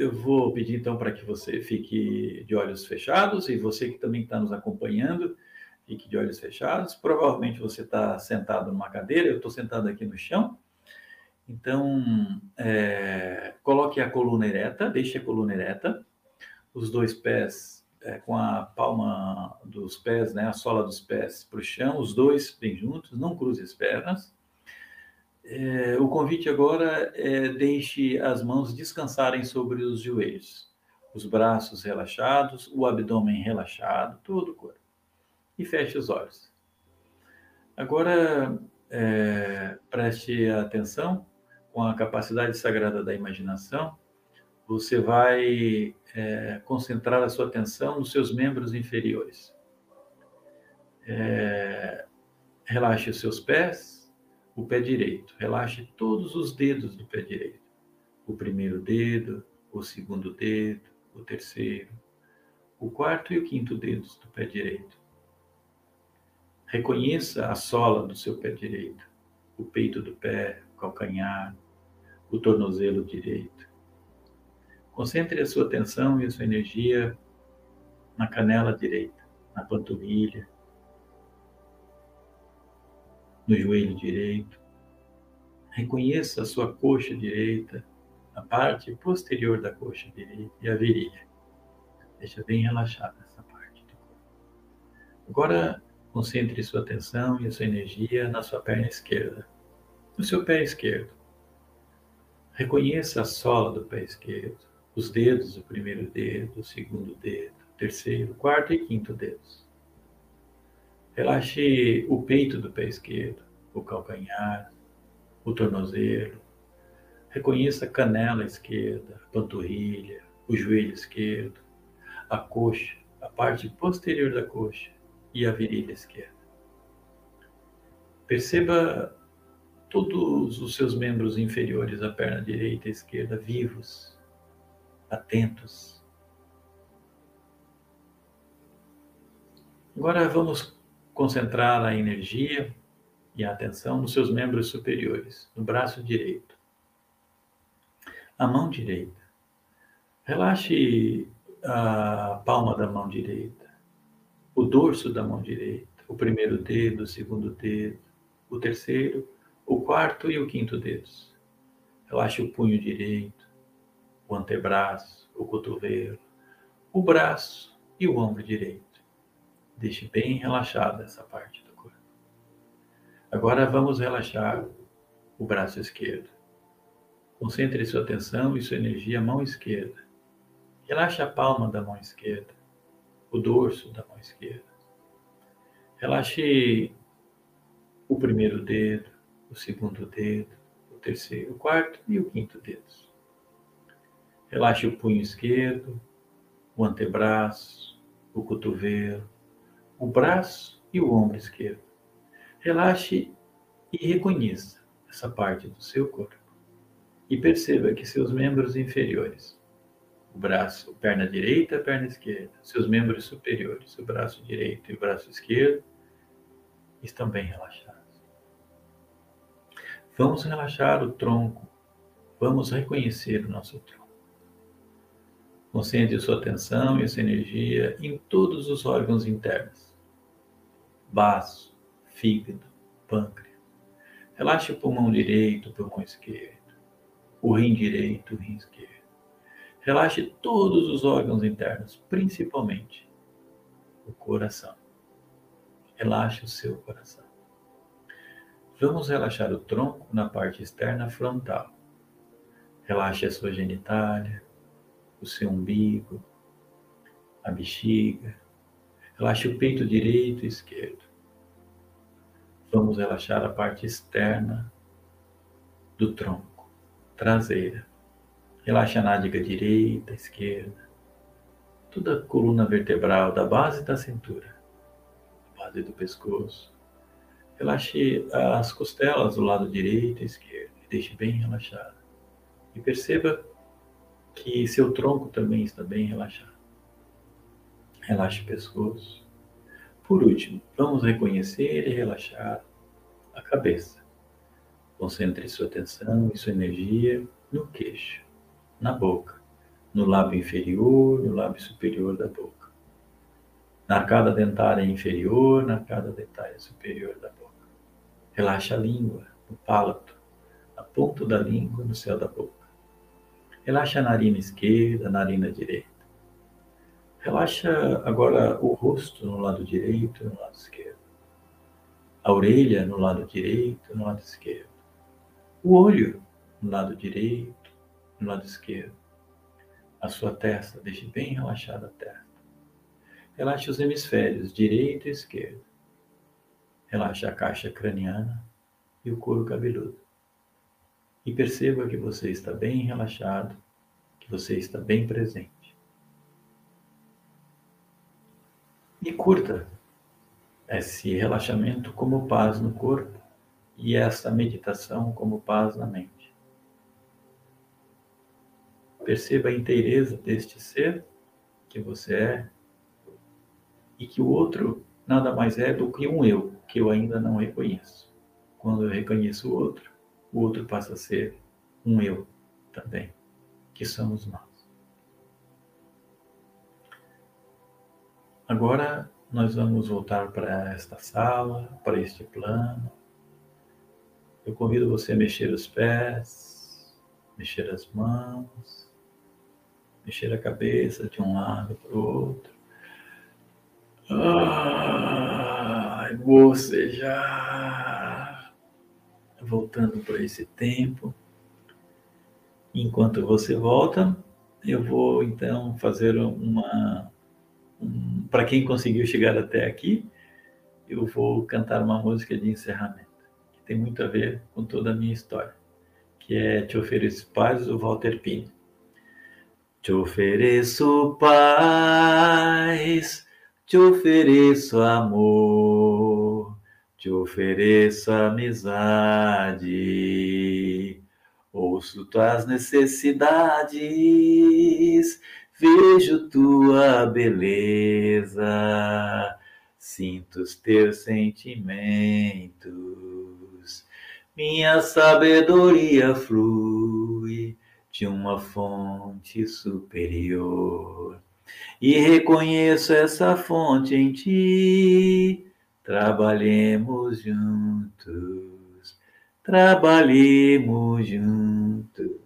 eu vou pedir então para que você fique de olhos fechados e você que também está nos acompanhando, fique de olhos fechados. Provavelmente você está sentado numa cadeira, eu estou sentado aqui no chão. Então, é, coloque a coluna ereta, deixe a coluna ereta, os dois pés é, com a palma dos pés, né, a sola dos pés para o chão, os dois bem juntos, não cruze as pernas. É, o convite agora é deixe as mãos descansarem sobre os joelhos, os braços relaxados, o abdômen relaxado, todo o corpo. E feche os olhos. Agora, é, preste atenção com a capacidade sagrada da imaginação, você vai é, concentrar a sua atenção nos seus membros inferiores. É, relaxe os seus pés, o pé direito. Relaxe todos os dedos do pé direito. O primeiro dedo, o segundo dedo, o terceiro, o quarto e o quinto dedos do pé direito. Reconheça a sola do seu pé direito, o peito do pé, o calcanhar, o tornozelo direito. Concentre a sua atenção e a sua energia na canela direita, na panturrilha, no joelho direito. Reconheça a sua coxa direita, a parte posterior da coxa direita e a virilha. Deixa bem relaxada essa parte do corpo. Agora, concentre sua atenção e sua energia na sua perna esquerda, no seu pé esquerdo. Reconheça a sola do pé esquerdo, os dedos, o primeiro dedo, o segundo dedo, terceiro, quarto e quinto dedos. Relaxe o peito do pé esquerdo, o calcanhar, o tornozelo. Reconheça a canela esquerda, a panturrilha, o joelho esquerdo, a coxa, a parte posterior da coxa e a virilha esquerda. Perceba todos os seus membros inferiores, a perna direita e esquerda, vivos, atentos. Agora vamos concentrar a energia e a atenção nos seus membros superiores, no braço direito. A mão direita. Relaxe a palma da mão direita, o dorso da mão direita, o primeiro dedo, o segundo dedo, o terceiro o quarto e o quinto dedos. Relaxe o punho direito, o antebraço, o cotovelo, o braço e o ombro direito. Deixe bem relaxada essa parte do corpo. Agora vamos relaxar o braço esquerdo. Concentre sua atenção e sua energia à mão esquerda. Relaxe a palma da mão esquerda, o dorso da mão esquerda. Relaxe o primeiro dedo, o segundo dedo, o terceiro, o quarto e o quinto dedos. Relaxe o punho esquerdo, o antebraço, o cotovelo, o braço e o ombro esquerdo. Relaxe e reconheça essa parte do seu corpo. E perceba que seus membros inferiores, o braço, perna direita, perna esquerda, seus membros superiores, o braço direito e o braço esquerdo, estão bem relaxados. Vamos relaxar o tronco. Vamos reconhecer o nosso tronco. Concentre sua atenção e sua energia em todos os órgãos internos: baço, fígado, pâncreas. Relaxe o pulmão direito, o pulmão esquerdo, o rim direito, o rim esquerdo. Relaxe todos os órgãos internos, principalmente o coração. Relaxe o seu coração. Vamos relaxar o tronco na parte externa frontal. Relaxe a sua genitália, o seu umbigo, a bexiga. Relaxe o peito direito e esquerdo. Vamos relaxar a parte externa do tronco, traseira. Relaxe a nádega direita, esquerda, toda a coluna vertebral da base da cintura, base do pescoço, Relaxe as costelas do lado direito e esquerdo e deixe bem relaxado. E perceba que seu tronco também está bem relaxado. Relaxe o pescoço. Por último, vamos reconhecer e relaxar a cabeça. Concentre sua atenção e sua energia no queixo, na boca, no lábio inferior, no lábio superior da boca. Na arcada dentária inferior, na arcada dentária superior da boca. Relaxa a língua, o palato, a ponta da língua no céu da boca. Relaxa a narina esquerda, a narina direita. Relaxa agora o rosto no lado direito e no lado esquerdo. A orelha no lado direito e no lado esquerdo. O olho no lado direito e no lado esquerdo. A sua testa, deixe bem relaxada a testa. Relaxe os hemisférios direito e esquerdo. Relaxe a caixa craniana e o couro cabeludo. E perceba que você está bem relaxado, que você está bem presente. E curta esse relaxamento como paz no corpo e essa meditação como paz na mente. Perceba a inteireza deste ser que você é e que o outro nada mais é do que um eu que eu ainda não reconheço. Quando eu reconheço o outro, o outro passa a ser um eu também, que somos nós. Agora nós vamos voltar para esta sala, para este plano. Eu convido você a mexer os pés, mexer as mãos, mexer a cabeça de um lado para o outro. Ai, você já voltando para esse tempo. Enquanto você volta, eu vou então fazer uma para quem conseguiu chegar até aqui, eu vou cantar uma música de encerramento, que tem muito a ver com toda a minha história, que é Te Ofereço Paz, do Walter Pino. Te ofereço paz, te ofereço amor, te ofereço amizade, ouço tuas necessidades vejo tua beleza, sinto os teus sentimentos, minha sabedoria flui de uma fonte superior. E reconheço essa fonte em ti. Trabalhemos juntos, trabalhemos juntos